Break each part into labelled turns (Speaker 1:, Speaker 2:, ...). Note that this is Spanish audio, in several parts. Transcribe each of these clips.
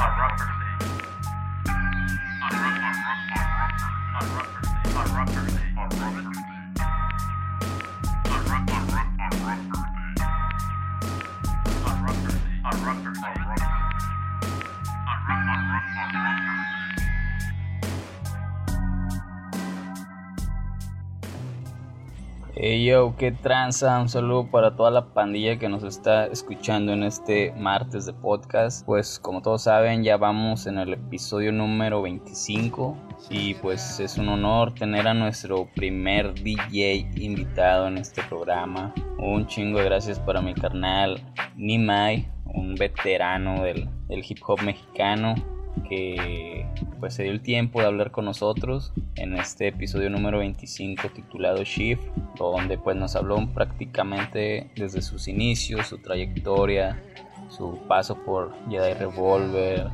Speaker 1: On Rutgers. On Rutgers. On Rutgers. Hey yo, qué tranza, un saludo para toda la pandilla que nos está escuchando en este martes de podcast. Pues como todos saben, ya vamos en el episodio número 25 y pues es un honor tener a nuestro primer DJ invitado en este programa. Un chingo de gracias para mi carnal Nimai, un veterano del, del hip hop mexicano que pues se dio el tiempo de hablar con nosotros en este episodio número 25 titulado Shift, donde pues nos habló prácticamente desde sus inicios, su trayectoria, su paso por Jedi Revolver,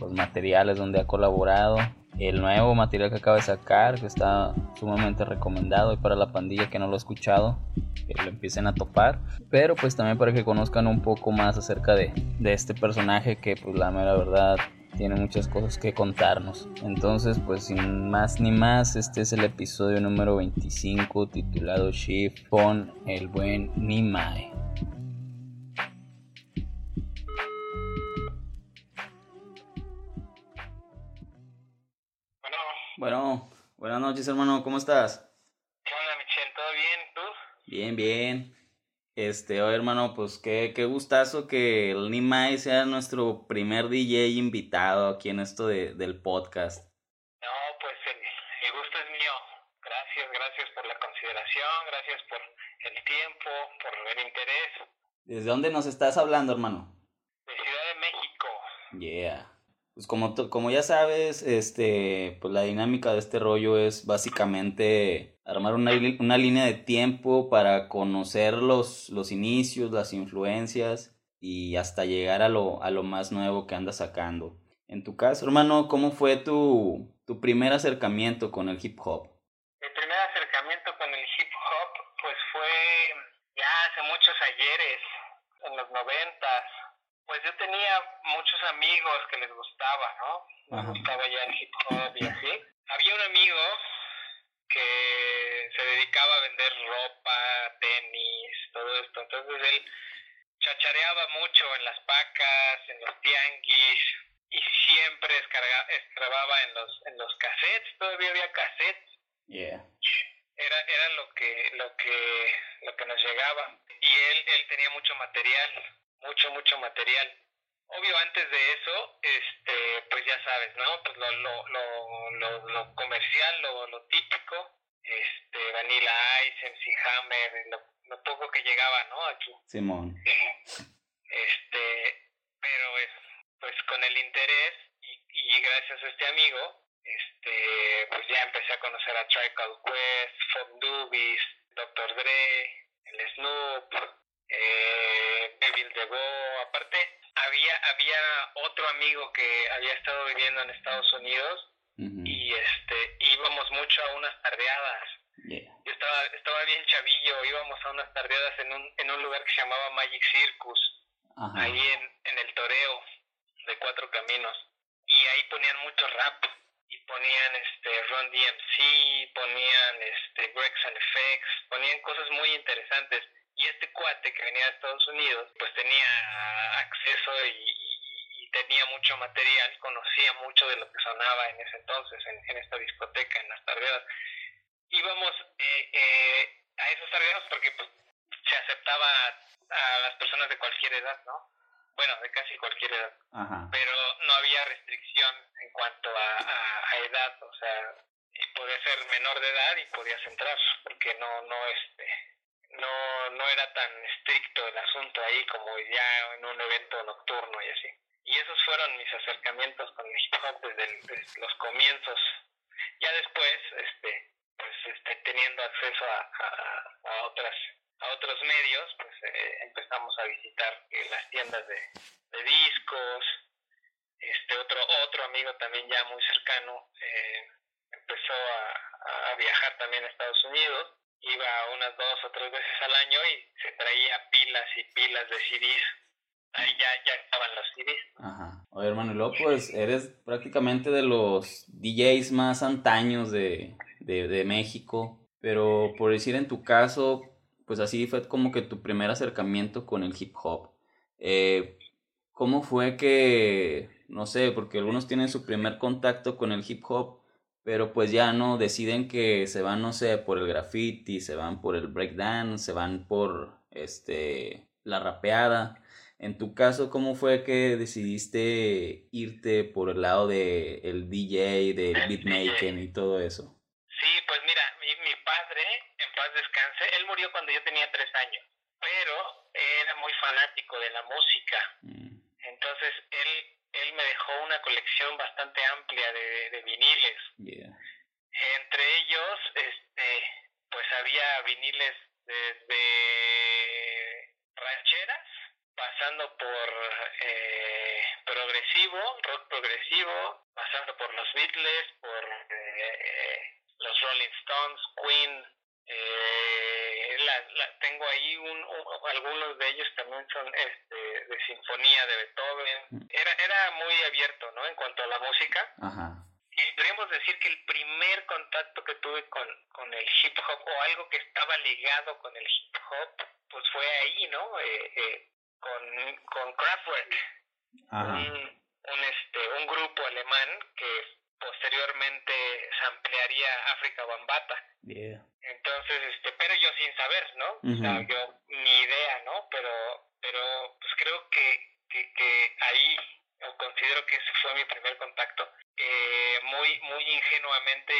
Speaker 1: los materiales donde ha colaborado, el nuevo material que acaba de sacar, que está sumamente recomendado y para la pandilla que no lo ha escuchado, que lo empiecen a topar, pero pues también para que conozcan un poco más acerca de, de este personaje que pues la mera verdad tiene muchas cosas que contarnos. Entonces, pues sin más ni más, este es el episodio número 25 titulado Shift con el buen Nimai.
Speaker 2: Bueno,
Speaker 1: Bueno, buenas noches hermano, ¿cómo estás?
Speaker 2: ¿qué onda, Michelle? ¿Todo bien? ¿Tú?
Speaker 1: Bien, bien. Este, oye hermano, pues qué, qué gustazo que el Nimai sea nuestro primer DJ invitado aquí en esto de, del podcast.
Speaker 2: No, pues el, el gusto es mío. Gracias, gracias por la consideración, gracias por el tiempo, por el interés.
Speaker 1: ¿Desde dónde nos estás hablando, hermano?
Speaker 2: De Ciudad de México.
Speaker 1: Yeah. Pues como, como ya sabes, este, pues la dinámica de este rollo es básicamente armar una, una línea de tiempo para conocer los, los inicios, las influencias y hasta llegar a lo, a lo más nuevo que andas sacando. En tu caso, hermano, ¿cómo fue tu, tu primer acercamiento con el hip hop?
Speaker 2: Mi primer acercamiento con el hip hop, pues fue ya hace muchos ayeres, en los noventas. Pues yo tenía muchos amigos que les gustaba, ¿no? Les
Speaker 1: Ajá.
Speaker 2: gustaba ya el hip hop y así. Había un amigo que se dedicaba a vender ropa, tenis, todo esto. Entonces él chachareaba mucho en las pacas, en los tianguis y siempre escarga, escarbaba en los en los cassettes, todavía había cassettes
Speaker 1: Yeah.
Speaker 2: era era lo que lo que lo que nos llegaba y él él tenía mucho material mucho mucho material obvio antes de eso este pues ya sabes no pues lo lo lo lo, lo comercial lo, lo típico este Vanilla Ice MC Hammer lo, lo poco que llegaba no aquí
Speaker 1: Simón.
Speaker 2: este pero pues, pues con el interés y, y gracias a este amigo este pues ya empecé a conocer a Tribe Called Quest, Funk Doobies, Dr. Dre, el Snoop, eh, Devil the Go, aparte había había otro amigo que había estado viviendo en Estados Unidos y este íbamos mucho a unas tardeadas
Speaker 1: Yeah.
Speaker 2: yo estaba estaba bien chavillo íbamos a unas tardeadas en un en un lugar que se llamaba Magic Circus
Speaker 1: Ajá.
Speaker 2: ahí en, en el toreo de cuatro caminos y ahí ponían mucho rap y ponían este Run DMC ponían este Breaks and Effects ponían cosas muy interesantes y este cuate que venía de Estados Unidos pues tenía acceso y, y- y tenía mucho material conocía mucho de lo que sonaba en ese entonces en, en esta discoteca en las tardeadas íbamos eh, eh, a esos tardeadas porque pues se aceptaba a las personas de cualquier edad, ¿no? Bueno, de casi cualquier edad,
Speaker 1: Ajá.
Speaker 2: pero no había restricción en cuanto a, a, a edad, o sea, podía ser menor de edad y podías entrar, porque no, no, este, no, no era tan estricto el asunto ahí como ya en un evento nocturno y así. Y esos fueron mis acercamientos con el hip hop desde, los comienzos. Ya después, este, pues, este, teniendo acceso a, a, a otras a otros medios, pues eh, empezamos a visitar eh, las tiendas de, de discos. Este otro otro amigo también ya muy cercano eh, empezó a, a viajar también a Estados Unidos. Iba unas dos o tres veces al año y se traía pilas y pilas de CDs ahí ya, ya estaban los CDs.
Speaker 1: Ajá. Oye, hermano, y luego pues eres prácticamente de los DJs más antaños de, de, México, pero por decir en tu caso, pues así fue como que tu primer acercamiento con el hip hop. Eh, ¿Cómo fue que, no sé, porque algunos tienen su primer contacto con el hip hop, pero pues ya no deciden que se van, no sé, por el graffiti, se van por el breakdance, se van por este la rapeada. En tu caso, ¿cómo fue que decidiste irte por el lado de el DJ, del beatmaking y todo eso?
Speaker 2: Sí, pues mira, mi, mi padre, en paz descanse, él murió cuando yo tenía tres años, pero era muy fanático de la música. Mm. Me dejó una colección bastante amplia de, de viniles. Entre ellos, este, pues había viniles desde rancheras pasando por eh, progresivo, rock progresivo, pasando por los Beatles, por eh, los Rolling Stones, Queen. Eh, la, tengo ahí un, algunos de ellos también son este, de sinfonía de Beethoven. Mm. Era, era muy abierto, ¿no? En cuanto a la música. Y podríamos decir que el primer contacto que tuve con, con el hip hop o algo que estaba ligado con el hip hop, pues fue ahí, ¿no? Eh, eh, con, con Kraftwerk, un, un, este, un grupo alemán que posteriormente se ampliaría África Bambata. Entonces, este, pero yo sin saber, ¿no? O sea, yo ni idea, ¿no? Pero, creo que, que, que ahí considero que ese fue mi primer contacto, eh, muy, muy ingenuamente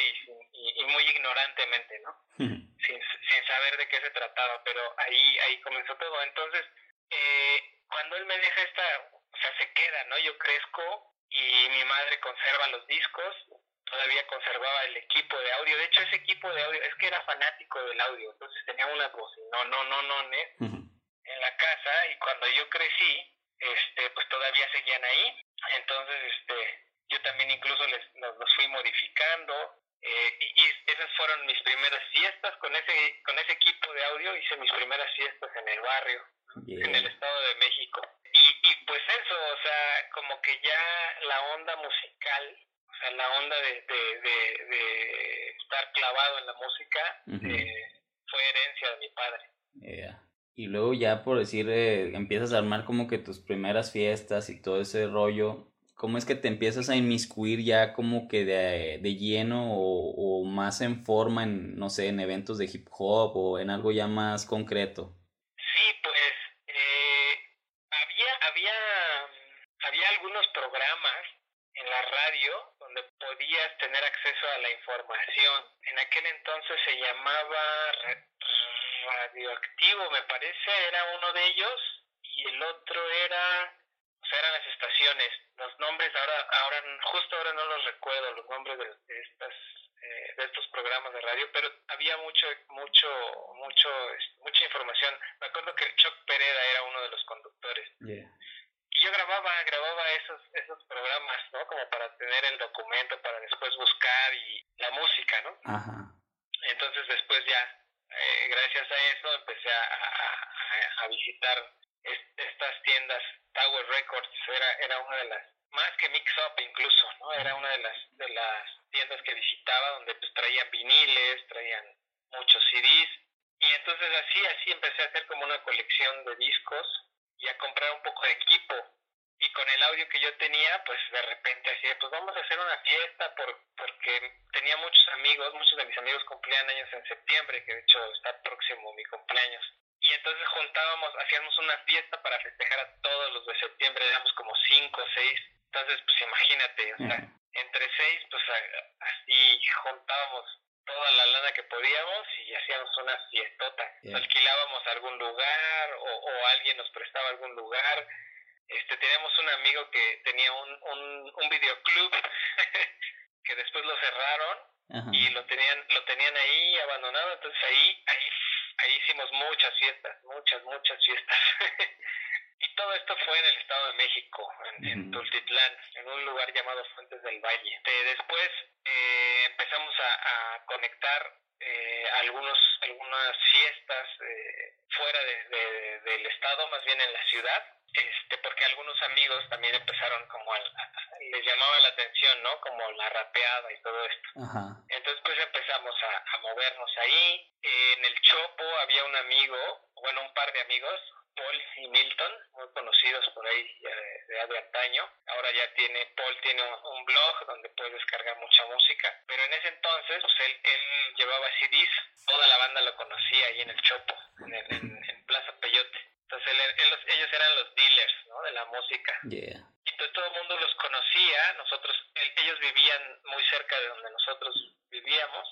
Speaker 2: y, y, muy ignorantemente, ¿no? sin, sin saber de qué se trataba, pero ahí, ahí comenzó todo. Entonces, eh, cuando él me deja esta, o sea, se queda, ¿no? Yo crezco y mi madre conserva los discos, todavía conservaba el equipo de audio, de hecho ese equipo de audio, es que era fanático del audio, entonces tenía unas voces, no, no, no, no, la casa y cuando yo crecí, este, pues todavía seguían ahí, entonces, este, yo también incluso les, los, fui modificando, eh, y, esas fueron mis primeras fiestas con ese con ese equipo de audio hice mis primeras fiestas en el barrio en el estado de México. Y, y pues eso o sea como que ya la onda musical o sea la onda de, de, de, estar clavado en la música eh, fue herencia de mi padre
Speaker 1: y luego ya por decir eh, empiezas a armar como que tus primeras fiestas y todo ese rollo ¿Cómo es que te empiezas a inmiscuir ya como que de, de lleno o, más en forma en, no sé, en eventos de hip hop o en algo ya más concreto?
Speaker 2: Sí, pues eh, había, había, había algunos programas en la radio donde podías tener acceso a la información. En aquel entonces se llamaba Radioactivo, me parece, era uno de ellos, y el otro era eran las estaciones. Los nombres ahora, ahora justo ahora no los recuerdo los nombres de, estas eh, de estos programas de radio, pero había mucho mucho mucho mucha información. Me acuerdo que Chuck Pereda era uno de los conductores. Y yo grababa grababa esos esos programas, ¿no? Como para tener el documento para después buscar y la música, ¿no? Entonces después ya eh, gracias a eso empecé a, a, a visitar estas tiendas Tower Records era, una de las, más que Mix Up incluso, ¿no? Era una de las, de las tiendas que visitaba donde pues traían viniles, traían muchos CDs. Y entonces así, así empecé a hacer como una colección de discos y a comprar un poco de equipo. Y con el audio que yo tenía, pues de repente así, pues vamos a hacer una fiesta por, porque tenía muchos amigos, muchos de mis amigos cumplían años en septiembre, que de hecho está próximo mi cumpleaños y entonces juntábamos, hacíamos una fiesta para festejar a todos los de septiembre, éramos como cinco o seis, entonces pues imagínate, o sea, entre seis pues así juntábamos toda la lana que podíamos y hacíamos una fiestota, alquilábamos algún lugar o, o alguien nos prestaba algún lugar, este teníamos un amigo que tenía un, un, un videoclub que después lo cerraron y lo tenían lo tenían ahí abandonado. Entonces ahí ahí ahí hicimos muchas fiestas, muchas, muchas fiestas. y todo esto fue en el Estado de México, en, Tultitlán, en un lugar llamado Fuentes del Valle. después eh, empezamos a, conectar eh, algunos, algunas fiestas eh, fuera de, del estado, más bien en la ciudad. Este, que algunos amigos también empezaron como al, les llamaba la atención, ¿no? Como la rapeada y todo esto. Entonces pues empezamos a, a movernos ahí. en el Chopo había un amigo, bueno, un par de amigos, Paul y Milton, muy conocidos por ahí de, de antaño. Ahora ya tiene, Paul tiene un, blog donde puede descargar mucha música, pero en ese entonces pues él, él llevaba CDs, toda la banda lo conocía ahí en el Chopo, en, en, Plaza Peyote. Entonces ellos eran los dealers ¿no? de la música. Y entonces todo el mundo los conocía, nosotros, ellos vivían muy cerca de donde nosotros vivíamos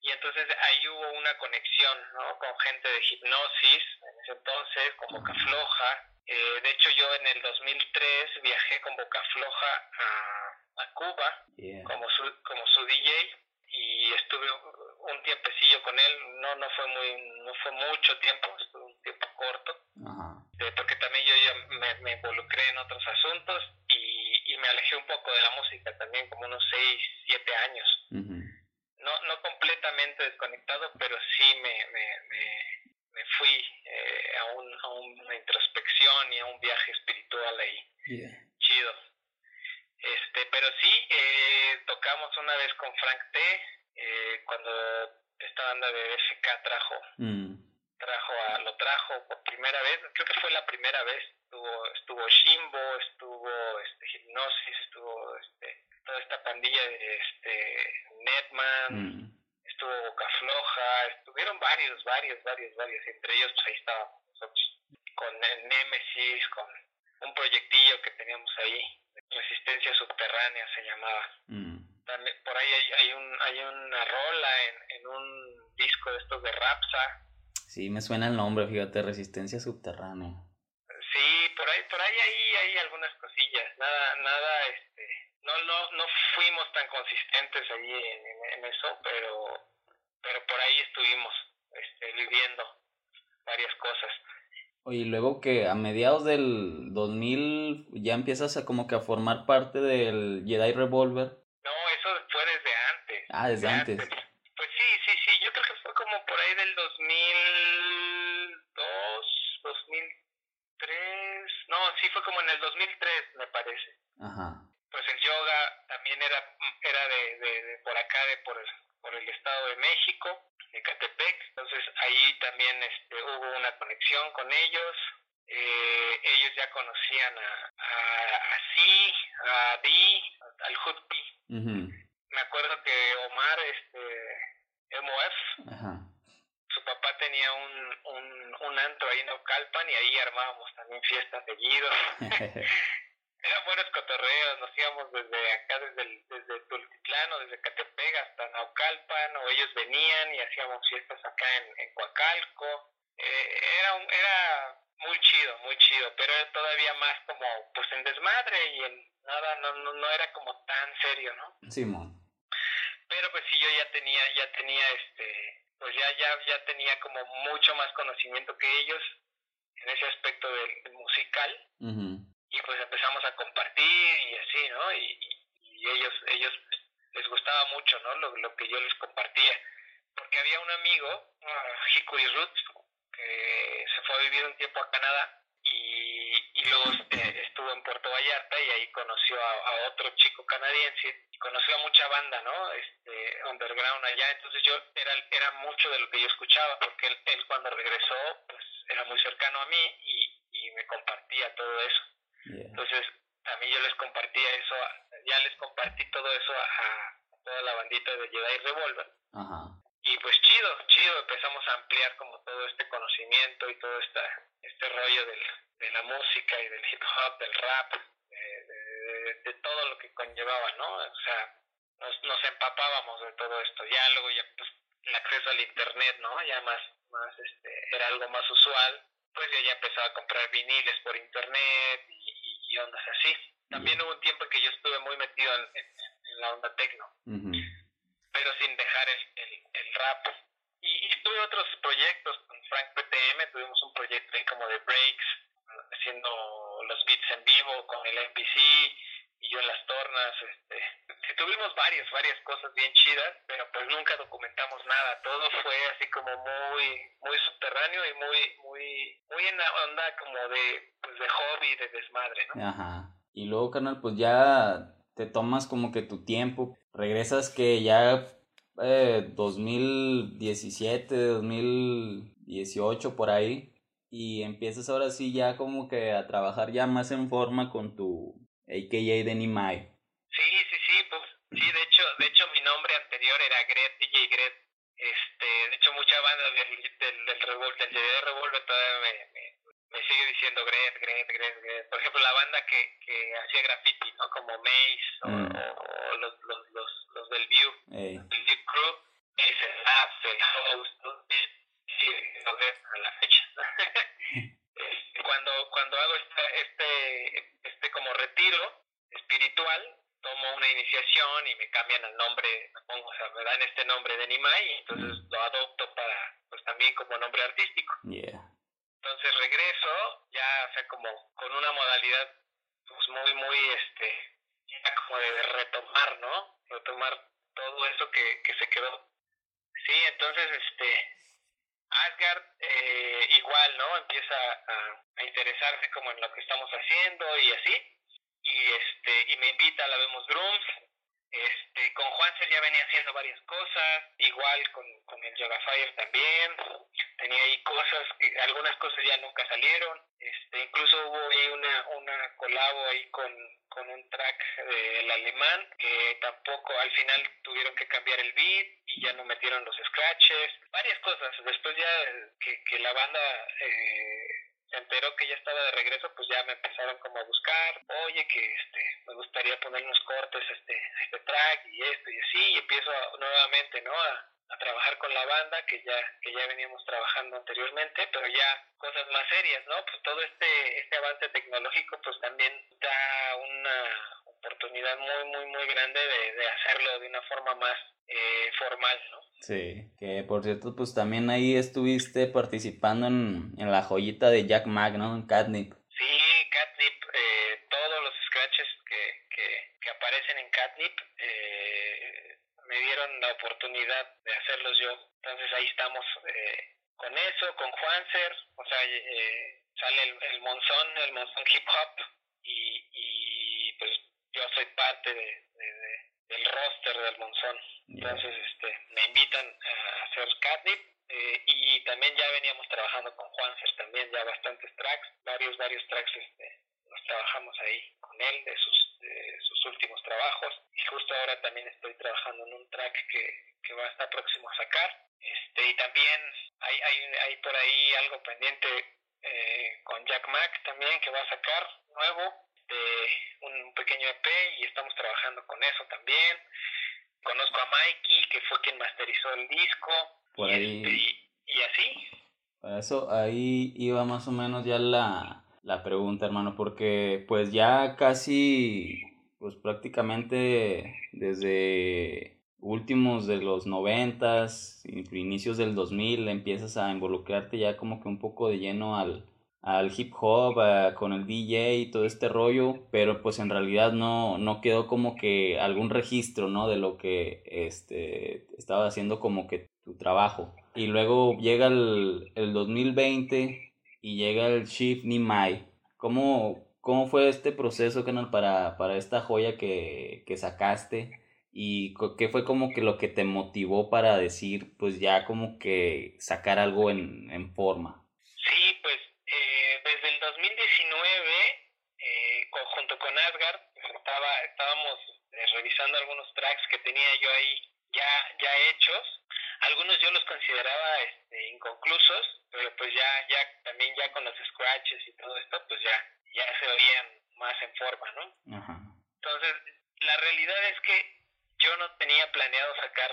Speaker 2: y entonces ahí hubo una conexión ¿no? con gente de hipnosis en ese entonces, con Boca Floja. Eh, de hecho, yo en el 2003 viajé con Boca Floja a, a Cuba como, su, como su DJ y estuve un tiempecillo con él. No, no fue muy, no fue mucho tiempo, estuve un tiempo corto, eh, porque también yo ya me, me, involucré en otros asuntos y, y, me alejé un poco de la música también, como unos 6, 7 años completamente desconectado, pero sí me, me, me, fui eh, a, un, a una introspección y a un viaje espiritual ahí. Chido. Este, pero sí, eh, tocamos una vez con Frank T, eh, cuando esta banda de FK trajo, mm. trajo a, lo trajo por primera vez, creo que fue la primera vez, estuvo, estuvo Shimbo, estuvo este, Hipnosis, estuvo este, toda esta pandilla de este, Netman, mm. estuvo Boca Floja, estuvieron varios, varios, varios, varios, entre ellos pues, ahí estábamos nosotros, con Nemesis, con un proyectillo que teníamos ahí, Resistencia Subterránea se llamaba. Mm. También, por ahí hay, hay, un, hay una rola en, en un disco de estos de Rapsa.
Speaker 1: Sí, me suena el nombre, fíjate, Resistencia Subterránea.
Speaker 2: Sí, por ahí, por ahí hay, hay algunas cosillas, nada, nada, este, no, no, no fuimos tan consistentes allí en, eso, pero, pero por ahí estuvimos este, viviendo varias cosas.
Speaker 1: Oye, y luego que a mediados del 2000 ya empiezas a como que a formar parte del Jedi Revolver.
Speaker 2: No, eso fue desde antes.
Speaker 1: Ah, desde, antes
Speaker 2: sí, sí, sí, yo creo que fue como por ahí del 2002, 2003. No, sí fue como en el 2003, me parece. Ajá pues el yoga también era, era de, de, por acá, de por el, por el Estado de México, de Catepec. Entonces ahí también este, hubo una conexión con ellos. Eh, ellos ya conocían a, a, a Si, a Di, al Hutpi. Me acuerdo que Omar, este, MOF, su papá tenía un, un, un antro ahí en Ocalpan y ahí armábamos también fiestas de guidos. eran buenos cotorreos, nos íbamos desde acá, desde, el, desde Tultitlán o desde Catepec hasta Naucalpan, o ellos venían y hacíamos fiestas acá en, en Coacalco. Eh, era, era muy chido, muy chido, pero era todavía más como pues en desmadre y en nada, no, no, no era como tan serio, ¿no?
Speaker 1: Simón.
Speaker 2: Pero pues sí, yo ya tenía, ya tenía este, pues ya, ya, ya tenía como mucho más conocimiento que ellos en ese aspecto del, musical y pues empezamos a compartir y así, ¿no? Y, y ellos, ellos les gustaba mucho, ¿no? Lo, lo, que yo les compartía. Porque había un amigo, uh, Hikuri Roots, que se fue a vivir un tiempo a Canadá y, y luego este, estuvo en Puerto Vallarta y ahí conoció a, a, otro chico canadiense y conoció a mucha banda, ¿no? Este, underground allá, entonces yo era, era mucho de lo que yo escuchaba porque él, él cuando regresó pues era muy cercano a mí y, y me compartía todo eso. Entonces, a mí yo les compartía eso, ya les compartí todo eso a, toda la bandita de Jedi Revolver. Y pues chido, chido, empezamos a ampliar como todo este conocimiento y todo esta, este rollo del, de la música y del hip hop, del rap, de, todo lo que conllevaba, ¿no? O sea, nos, nos empapábamos de todo esto. Ya luego ya pues el acceso al internet, ¿no? Ya más, más este, era algo más usual. Pues yo ya empezaba a comprar viniles por internet y y ondas así. También hubo un tiempo que yo estuve muy metido en, la onda tecno, pero sin dejar el, el, el rap. Y, tuve otros proyectos con Frank PTM, tuvimos un proyecto ahí como de breaks, haciendo los beats en vivo con el MPC, y yo en las tornas, este, tuvimos varias, varias cosas bien chidas, pero pues nunca documentamos nada, todo fue así como muy, muy subterráneo y muy, muy, muy en la onda como de, pues de hobby, de desmadre, ¿no?
Speaker 1: Ajá. Y luego, carnal, pues ya te tomas como que tu tiempo, regresas que ya eh, 2017, 2018 por ahí, y empiezas ahora sí ya como que a trabajar ya más en forma con tu AKA de Nimai.
Speaker 2: Sí, sí, sí, pues sí, de hecho, de hecho mi nombre anterior era Gret, DJ Gret. Este, de hecho mucha banda del, del, del, del de Revolver todavía me, me, sigue diciendo Gret, Gret, Gret, Gret. Por ejemplo, la banda que, que hacía graffiti, ¿no? Como Maze o, mm. o los, los, los, los, del View, el View Crew, es el Labs, el Host, sí, a la fecha. cuando, cuando hago este, este, este como retiro espiritual, tomo una iniciación y me cambian el nombre, me pongo, o sea, me dan este nombre de Nimai y entonces mm. lo adopto para, pues también como nombre artístico.
Speaker 1: Yeah.
Speaker 2: Entonces regreso ya, o sea, como con una modalidad pues muy, muy, este, ya como de retomar, ¿no? Retomar todo eso que, que se quedó. Sí, entonces, este, Asgard eh, igual, ¿no? Empieza a, interesarse como en lo que estamos haciendo y así. Y este y me invita a la Vemos Drums. Este, con Juanser ya venía haciendo varias cosas, igual con, con el Yoga Fire también. Tenía ahí cosas, que, algunas cosas ya nunca salieron. Este, incluso hubo ahí una, una colabo ahí con, con un track del alemán que tampoco al final tuvieron que cambiar el beat y ya no metieron los scratches, varias cosas. Después ya que, que la banda eh, se enteró que ya estaba de regreso, pues ya me empezaron como a buscar, oye que este me gustaría poner unos cortes este este track y esto y así y empiezo nuevamente, ¿no? A, a trabajar con la banda que ya que ya veníamos trabajando anteriormente pero ya cosas más serias no pues todo este este avance tecnológico pues también da una oportunidad muy muy muy grande de, de hacerlo de una forma más eh, formal no
Speaker 1: sí que por cierto pues también ahí estuviste participando en, en la joyita de Jack Mag no en Catnip.
Speaker 2: Sí Catnip eh, todos los scratches que, que, que aparecen en Catnip eh, me dieron la oportunidad de hacerlos yo. Entonces ahí estamos eh, con eso, con Juanser, o sea, eh, sale el, el Monzón, el Monzón Hip Hop, y, y pues yo soy parte de, de, de del roster del Monzón. Entonces este, me invitan a hacer catnip eh, y también ya veníamos trabajando con Juanser también, ya bastantes tracks, varios, varios tracks este, los trabajamos ahí con él de sus últimos trabajos. Y justo ahora también estoy trabajando en un track que, que va a estar próximo a sacar. Este y también hay, hay, hay por ahí algo pendiente eh, con Jack Mac también que va a sacar nuevo de un pequeño EP y estamos trabajando con eso también. Conozco a Mikey que fue quien masterizó el disco
Speaker 1: por ahí.
Speaker 2: y, y, así.
Speaker 1: Para eso ahí iba más o menos ya la la pregunta, hermano, porque pues ya casi, prácticamente desde últimos de los noventas, inicios del 2000, empiezas a involucrarte ya como que un poco de lleno al, al hip hop, con el DJ y todo este rollo, pero pues en realidad no, no quedó como que algún registro, ¿no? De lo que este, estaba haciendo como que tu trabajo. Y luego llega el, el 2020 y llega el Shift Nimai. ¿Cómo, ¿Cómo fue este proceso, canal, para, para esta joya que, que sacaste? ¿Y qué fue como que lo que te motivó para decir, pues ya como que sacar algo en, en forma?
Speaker 2: Sí, pues eh, desde el 2019, eh, junto con Asgard, estaba, estábamos eh, revisando algunos tracks que tenía yo ahí ya, ya hechos. Algunos yo los consideraba este, inconclusos, pero pues ya, ya, también ya con los scratches y todo esto, pues ya, ya se oían más en forma, ¿no? Entonces, la realidad es que yo no tenía planeado sacar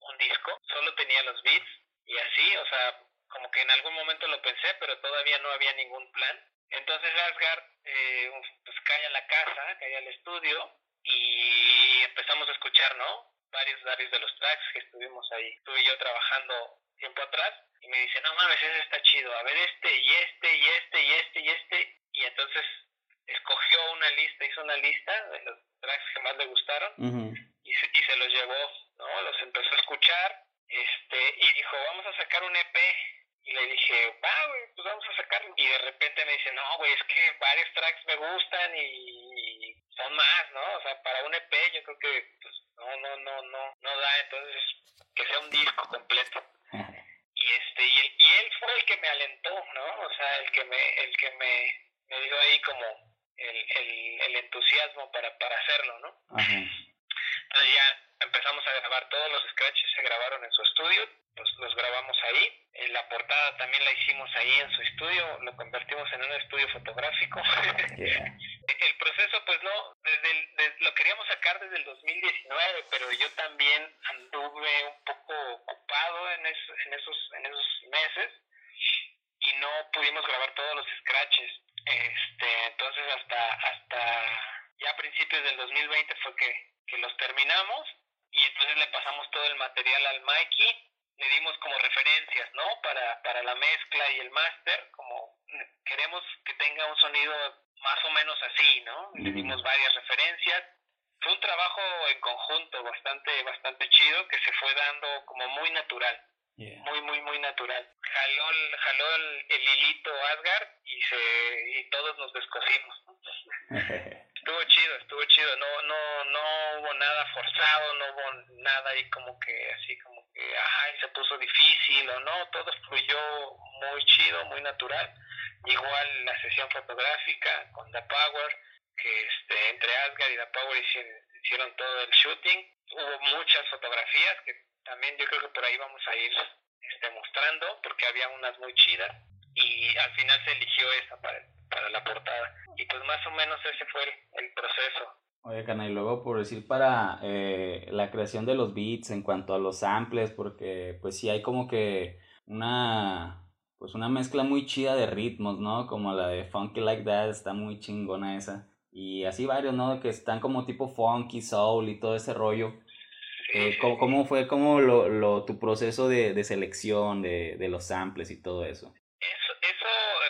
Speaker 2: un disco, solo tenía los beats y así, o sea, como que en algún momento lo pensé, pero todavía no había ningún plan. Entonces Asgard eh, pues cae a la casa, cae al estudio y empezamos a escuchar, ¿no? Varios, varios de los tracks que estuvimos ahí, estuve yo trabajando tiempo atrás y me dice, no mames, ese está chido, a ver este y este y este y este y este y entonces escogió una lista, hizo una lista de los tracks que más le gustaron y, se, y se los llevó, ¿no? Los empezó a escuchar este y dijo, vamos a sacar un EP. Y le dije, va, güey, pues vamos a sacarlo. Y de repente me dice, no, güey, es que varios tracks me gustan y son más, ¿no? O sea, para un EP yo creo que pues, no, no, no, no, no da, entonces que sea un disco completo. Y este, y él, y él fue el que me alentó, el que me, el que me, me dio ahí como el, el, el entusiasmo para, para hacerlo, ¿no? Entonces ya empezamos a grabar todos los scratches, se grabaron en su estudio, los, los grabamos ahí. En la portada también la hicimos ahí en su estudio, lo convertimos en un estudio fotográfico. el proceso, pues no, desde, el, lo queríamos sacar desde el 2019, pero yo también anduve un poco ocupado en, en, esos, en esos meses y no pudimos grabar todos los scratches. Este, entonces hasta, hasta ya a principios del 2020 fue que, que los terminamos y entonces le pasamos todo el material al Mikey, le dimos como referencias, ¿no? Para, para la mezcla y el máster, como queremos que tenga un sonido más o menos así, ¿no? Le dimos varias referencias. Fue un trabajo en conjunto bastante, bastante chido que se fue dando como muy natural. Muy, muy, muy natural. Jaló, el, jaló el, hilito Asgard y, se, y todos nos descosimos. estuvo chido, estuvo chido. No, no, no hubo nada forzado, no hubo nada ahí como que así como que, ay, se puso difícil o no. Todo fluyó muy chido, muy natural. Igual la sesión fotográfica con The Power, que este, entre Asgard y The Power hicieron todo el shooting. Hubo muchas fotografías que también yo creo que por ahí vamos a ir este, mostrando, porque había unas muy chidas y al final se eligió esa para, para la portada. Y pues más o menos ese fue el, proceso.
Speaker 1: Oye, Cana, y luego por decir para eh, la creación de los beats en cuanto a los samples, porque pues sí hay como que una pues una mezcla muy chida de ritmos, ¿no? Como la de Funky Like That, está muy chingona esa. Y así varios, ¿no? Que están como tipo funky, soul y todo ese rollo. Eh, ¿cómo, ¿cómo, fue como lo, lo, tu proceso de, de selección de, de, los samples y todo eso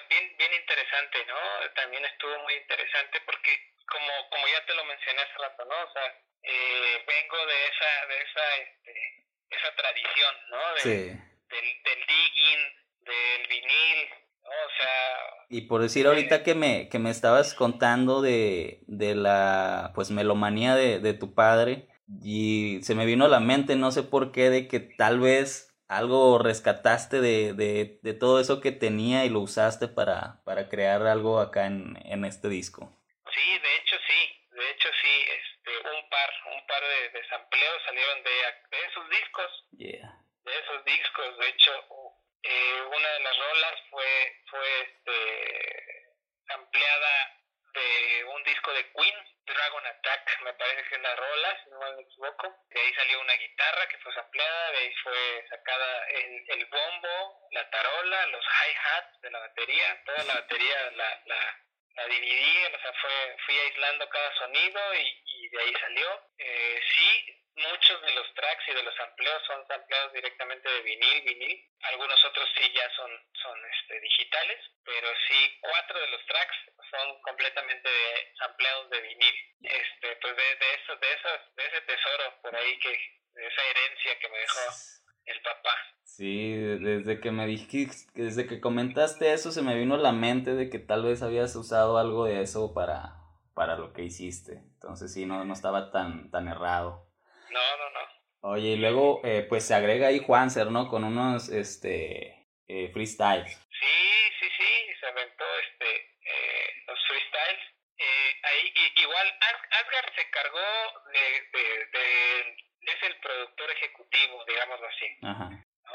Speaker 2: bien, bien interesante, ¿no? También estuvo muy interesante porque, como, como ya te lo mencioné hace rato, ¿no? O sea, eh, vengo de esa, de esa, este, esa tradición, ¿no? De, sí. Del, del digging, del vinil, ¿no? O sea...
Speaker 1: Y por decir ahorita que me, que me estabas contando de, de la, pues, melomanía de, de tu padre y se me vino a la mente, no sé por qué, de que tal vez algo rescataste de, de, de todo eso que tenía y lo usaste para, para crear algo acá en, en este disco.
Speaker 2: Sí, de hecho sí, de hecho sí, este, un par, un par de, de sampleos salieron de, de esos discos.
Speaker 1: Yeah.
Speaker 2: De esos discos, de hecho, eh, una de las rolas fue, fue este, ampliada de un disco de Queen, Dragon Attack, me parece que es la rola, si no me equivoco. De ahí salió una guitarra que fue sampleada, de ahí fue sacada el, el bombo, la tarola, los hi-hats de la batería, toda la batería la, la, la dividí, o sea, fue, fui aislando cada sonido y, y de ahí salió. Eh, sí, muchos de los tracks y de los amplios son sampleados directamente de vinil, vinil. Algunos otros sí ya son, son este, digitales, pero sí cuatro de los tracks son completamente sampleados de vinil. Este, pues de, de eso, de esos, de ese tesoro por ahí que, de esa herencia que me dejó el papá.
Speaker 1: Sí, desde que me dijiste, desde que comentaste eso se me vino a la mente de que tal vez habías usado algo de eso para, para lo que hiciste. Entonces sí, no, no estaba tan, tan errado.
Speaker 2: No, no, no.
Speaker 1: Oye, y luego eh, pues se agrega ahí Juanser, ¿no? Con unos este eh, freestyles.
Speaker 2: Sí, sí, sí, se aventó este eh, los freestyles. Eh, ahí igual Asgard se cargó de, de, de, es el productor ejecutivo, digámoslo así.
Speaker 1: Ajá.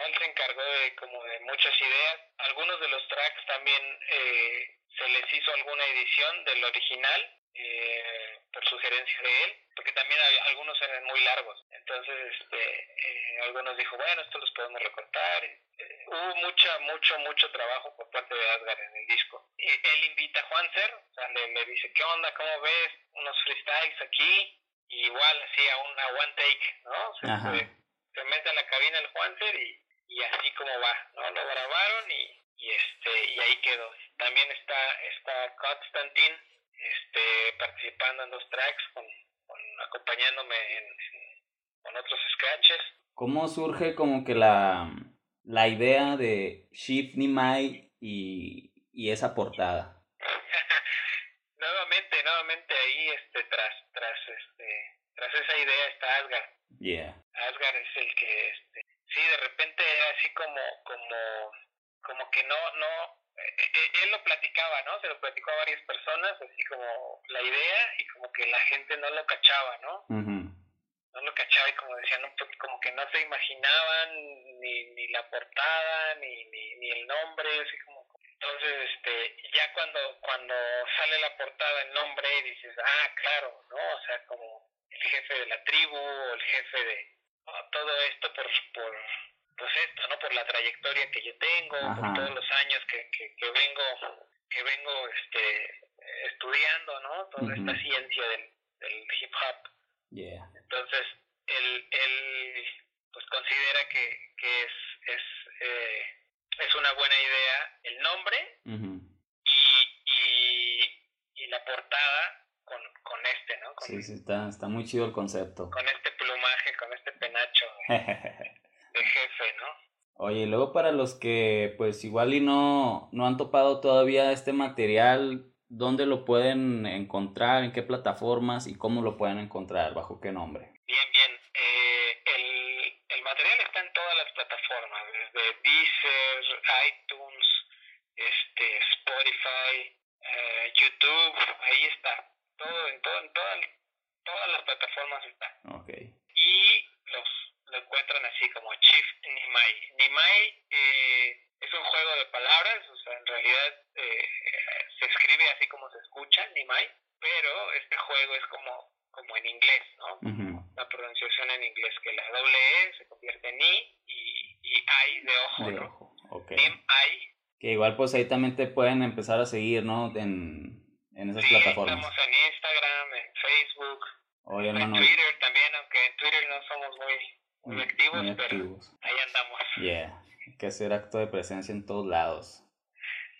Speaker 2: Él se encargó de como de muchas ideas. Algunos de los tracks también eh, se les hizo alguna edición del original eh, por sugerencia de él, porque también hay, algunos eran muy largos. Entonces, este, eh, algunos dijo, bueno, esto los podemos recortar. Eh, hubo mucho, mucho, mucho trabajo por parte de Asgard en el disco. Y él invita a Juanser, o sea, le, le dice, ¿qué onda? ¿Cómo ves? Unos freestyles aquí. Y igual hacía una one take, ¿no? Se, se, mete a la cabina el Juanser y, y así como va, ¿no? Lo grabaron y, y este y ahí quedó. También está, está Constantine este, participando en dos tracks, con, acompañándome en, con otros scratches.
Speaker 1: ¿Cómo surge como que la, la idea de Shift Nimai y, y esa portada?
Speaker 2: nuevamente, nuevamente ahí, este, tras, tras, este, tras esa idea está Asgard.
Speaker 1: Yeah.
Speaker 2: Asgard es el que, este, sí, de repente así como, como, como que no, no, eh, eh, él lo platicaba, ¿no? Se lo platicó a varias personas, así como la idea y como que la gente no lo cachaba, ¿no? No lo cachaba y como decían, no, como que no se imaginaban ni, ni la portada, ni, ni, ni el nombre, así como... Entonces, este, ya cuando, cuando sale la portada, el nombre, dices, ah, claro, ¿no? O sea, como el jefe de la tribu, o el jefe de... todo esto por, por, pues esto, ¿no? Por la trayectoria que yo tengo, por todos los años que, que, que vengo, que vengo este, estudiando, ¿no? Toda esta ciencia del, del hip hop. Entonces, él, él pues considera que, que es, es, eh, es una buena idea el nombre y, y, y, la portada con, con este, ¿no? Con,
Speaker 1: sí, sí, está, está muy chido el concepto.
Speaker 2: Con este plumaje, con este penacho. de jefe, ¿no?
Speaker 1: Oye, y luego para los que pues igual y no, no han topado todavía este material, ¿dónde lo pueden encontrar? ¿En qué plataformas? ¿Y cómo lo pueden encontrar? ¿Bajo qué nombre?
Speaker 2: Bien, bien. Eh, el, el material está en todas las plataformas, desde Deezer, iTunes, este, Spotify, eh, YouTube, ahí está. Todo, en, todo, en todas, todas las plataformas está.
Speaker 1: Okay.
Speaker 2: Y los lo encuentran así como Chief Nimai. Nimai eh, es un juego de palabras, o sea, en realidad eh, se escribe así como se escucha, Nimai, pero este juego es como, como en inglés, ¿no? La pronunciación en inglés, que la doble E se convierte en I y, y I de ojo, de Ojo.
Speaker 1: Okay. Que igual pues ahí también te pueden empezar a seguir, ¿no? En, en esas plataformas.
Speaker 2: estamos en Instagram, en Facebook, en Twitter también, aunque en Twitter no somos muy muy activos, ahí andamos.
Speaker 1: Yeah, hay que hacer acto de presencia en todos lados.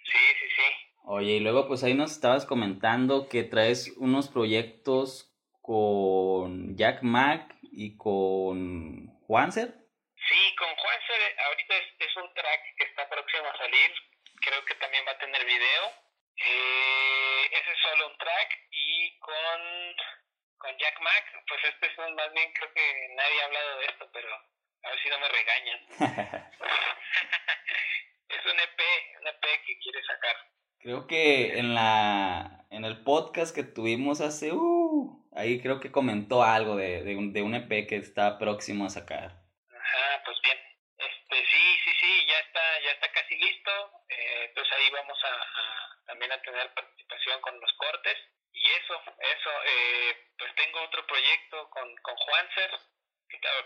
Speaker 2: Sí, sí, sí.
Speaker 1: Oye, y luego pues ahí nos estabas comentando que traes unos proyectos con Jack Mack y con Juanser.
Speaker 2: Sí, con Juanser ahorita es, un track que está próximo a salir, creo que también va a tener video. Eh, ese es solo un track y con con Jack Mack, pues este es un, más bien creo que nadie ha hablado de esto, pero a ver si no me regañan. es un EP, un EP que quiere sacar.
Speaker 1: Creo que en la en el podcast que tuvimos hace uh, ahí creo que comentó algo de, de, un, de un EP que está próximo a sacar.
Speaker 2: Ajá, pues bien. Este, sí, sí, sí, ya está, ya está casi listo. Eh, pues ahí vamos a, a, también a tener participación con los cortes y eso, eso, eh, pues tengo otro proyecto con, con Juancer,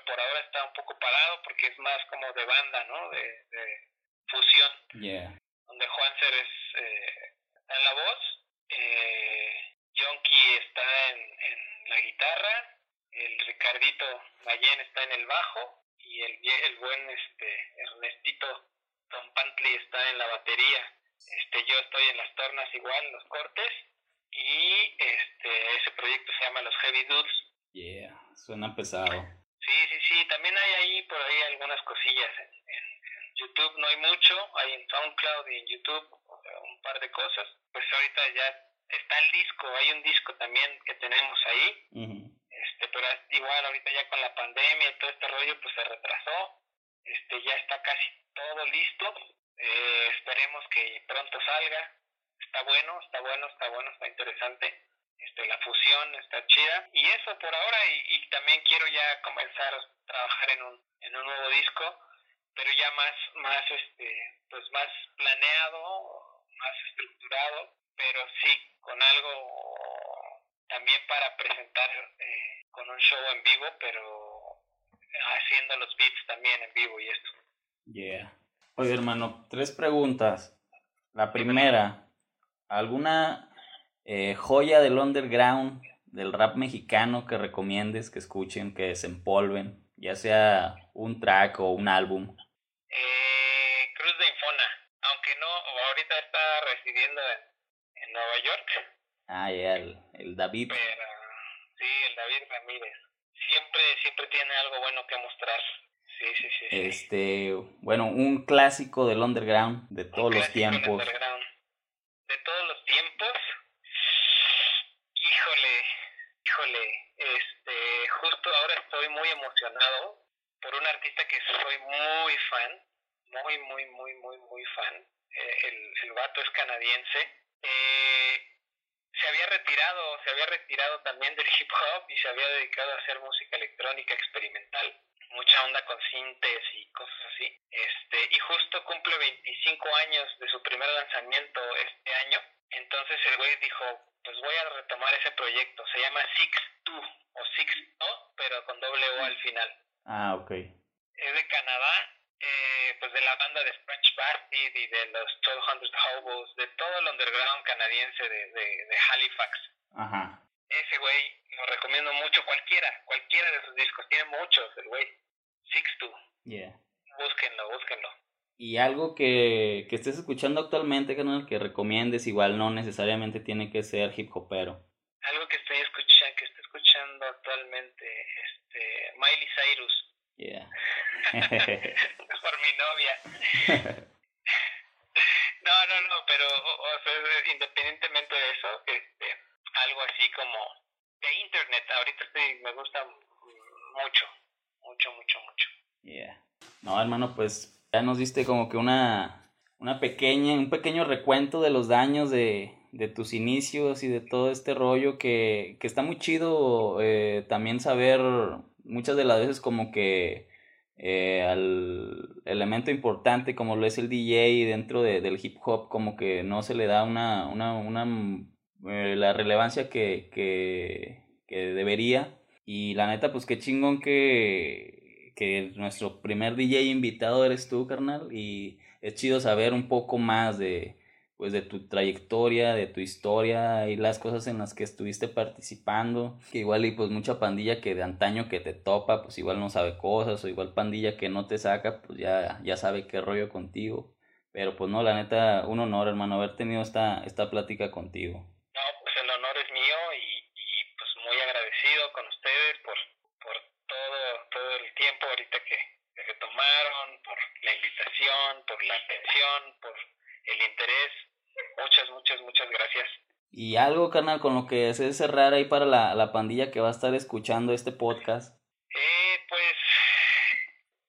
Speaker 2: por ahora está un poco parado porque es más como de banda, ¿no? De, de fusión.
Speaker 1: Yeah.
Speaker 2: Donde Juancer es, eh, está en la voz, eh, Yonki está en, en la guitarra, el Ricardito Mayen está en el bajo y el, el buen este Ernestito Don Pantli está en la batería. Este, yo estoy en las tornas igual, los cortes y este ese proyecto se llama Los Heavy Dudes.
Speaker 1: Yeah, suena pesado.
Speaker 2: Sí, sí, sí, también hay ahí por ahí algunas cosillas en, YouTube, no hay mucho, hay en SoundCloud y en YouTube un par de cosas. Pues ahorita ya está el disco, hay un disco también que tenemos ahí. Este, pero igual ahorita ya con la pandemia y todo este rollo pues se retrasó. Este, ya está casi todo listo. Eh, esperemos que pronto salga está bueno, está bueno, está bueno, está interesante. Este, la fusión está chida. Y eso por ahora, y, y también quiero ya comenzar a trabajar en un, en un nuevo disco, pero ya más, más, este, pues más planeado, más estructurado, pero sí con algo también para presentar eh, con un show en vivo, pero haciendo los beats también en vivo y esto.
Speaker 1: Yeah. Oye, hermano, tres preguntas. La primera, ¿Alguna eh, joya del underground, del rap mexicano que recomiendes, que escuchen, que desempolven, ya sea un track o un álbum?
Speaker 2: Eh, Cruz de Infona, aunque no, ahorita está residiendo en, Nueva York,
Speaker 1: Ah, ya, el, el David.
Speaker 2: Pero, sí, el David Ramírez. Siempre, siempre tiene algo bueno que mostrar. Sí, sí, sí. sí.
Speaker 1: Este, bueno, un clásico del underground de todos
Speaker 2: Un
Speaker 1: los
Speaker 2: clásico del
Speaker 1: tiempos.
Speaker 2: underground. De todos los tiempos. Ahora estoy muy emocionado por un artista que soy muy fan. Muy, muy, muy, muy, muy fan. Eh, el, el vato es canadiense. Eh, se había retirado, se había retirado también del hip hop y se había dedicado a hacer música electrónica experimental, mucha onda con sintes y cosas así. Este, y justo cumple 25 años de su primer lanzamiento este año. Entonces el güey dijo, pues voy a retomar ese proyecto. Se llama Six Two o Six O, pero con doble O al final.
Speaker 1: Ah, ok.
Speaker 2: Es de Canadá, eh, pues de la banda de French Bastard y de los 1200 Hobos, de todo el underground canadiense de, de, de Halifax.
Speaker 1: Ajá.
Speaker 2: Ese güey lo recomiendo mucho, cualquiera, cualquiera de sus discos, tiene muchos el güey. Six Two,
Speaker 1: Yeah.
Speaker 2: búsquenlo, búsquenlo.
Speaker 1: Y algo que, que estés escuchando actualmente, canal, que recomiendes, igual no necesariamente tiene que ser hip hopero.
Speaker 2: Algo que estoy escuchando, que estoy escuchando actualmente, este, Miley Cyrus,
Speaker 1: Yeah.
Speaker 2: por mi novia. No, no, no, pero o, o sea, independientemente de eso, este, algo así como de internet, ahorita estoy, me gusta mucho, mucho, mucho, mucho.
Speaker 1: Yeah. No, hermano, pues ya nos diste como que una, una pequeña, un pequeño recuento de los daños de, de tus inicios y de todo este rollo que, que está muy chido eh, también saber muchas de las veces como que eh, al elemento importante como lo es el DJ dentro de, del hip hop como que no se le da una, una, una eh, la relevancia que, que, que debería. Y la neta pues qué chingón que, que nuestro primer DJ invitado eres tú carnal y es chido saber un poco más de pues de tu trayectoria, de tu historia y las cosas en las que estuviste participando, que igual y pues mucha pandilla que de antaño que te topa, pues igual no sabe cosas, o igual pandilla que no te saca, pues ya, ya sabe qué rollo contigo. Pero pues no, la neta, un honor hermano haber tenido esta, esta plática contigo.
Speaker 2: No, pues el honor es mío y, y pues muy agradecido con ustedes por, por todo, todo el tiempo ahorita que, que tomaron, por la invitación, por la por el interés. Muchas, muchas, muchas gracias.
Speaker 1: Y algo, carnal, con lo que desees cerrar ahí para la, la pandilla que va a estar escuchando este podcast.
Speaker 2: Eh, pues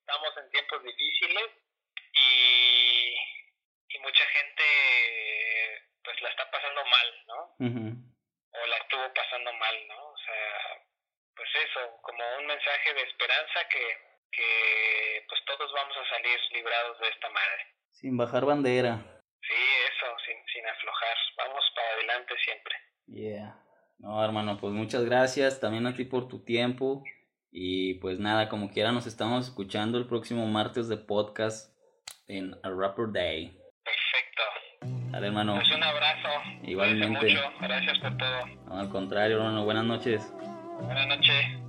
Speaker 2: estamos en tiempos difíciles y, y mucha gente pues la está pasando mal, ¿no?
Speaker 1: Ujú.
Speaker 2: O la estuvo pasando mal, ¿no? O sea, pues eso, como un mensaje de esperanza que, que pues todos vamos a salir librados de esta madre.
Speaker 1: Sin bajar bandera.
Speaker 2: Sí, eso, sin, sin aflojar. Vamos para adelante siempre.
Speaker 1: Yeah. No, hermano, pues muchas gracias también a ti por tu tiempo. Y pues nada, como quiera, nos estamos escuchando el próximo martes de podcast en A Rapper Day.
Speaker 2: Perfecto.
Speaker 1: Dale, hermano.
Speaker 2: Pues un abrazo.
Speaker 1: Igualmente.
Speaker 2: Mucho. Gracias por todo.
Speaker 1: No, al contrario, hermano, buenas noches.
Speaker 2: Buenas noches.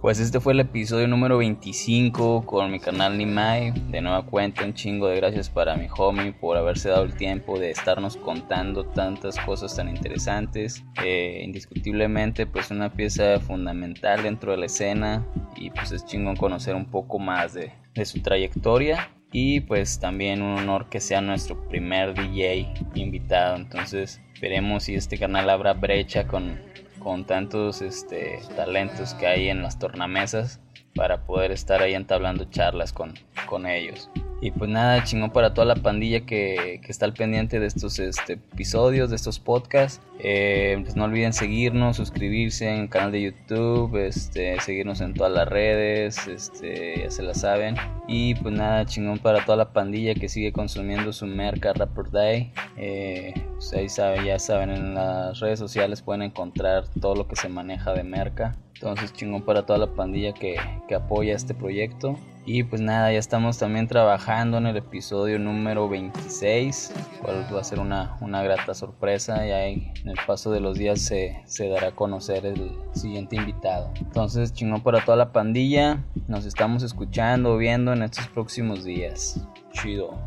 Speaker 1: Pues este fue el episodio número 25 con mi canal Nimai. De nueva cuenta, un chingo de gracias para mi homie por haberse dado el tiempo de estarnos contando tantas cosas tan interesantes. Eh, indiscutiblemente, pues una pieza fundamental dentro de la escena y pues es chingón conocer un poco más de, de su trayectoria. Y pues también un honor que sea nuestro primer DJ invitado. Entonces veremos si este canal abra brecha con, con tantos este, talentos que hay en las tornamesas para poder estar ahí entablando charlas con, con ellos. Y pues nada, chingón para toda la pandilla que, que está al pendiente de estos este, episodios, de estos podcasts. Eh, pues no olviden seguirnos, suscribirse en el canal de YouTube, este, seguirnos en todas las redes, este, ya se la saben. Y pues nada, chingón para toda la pandilla que sigue consumiendo su merca Rapper Day. Eh, pues ahí ya saben, en las redes sociales pueden encontrar todo lo que se maneja de merca. Entonces chingón para toda la pandilla que, que apoya este proyecto. Y pues nada, ya estamos también trabajando en el episodio número 26, cual va a ser una, una grata sorpresa. Ya en el paso de los días se, se dará a conocer el siguiente invitado. Entonces chingón para toda la pandilla. Nos estamos escuchando, viendo en estos próximos días. Chido.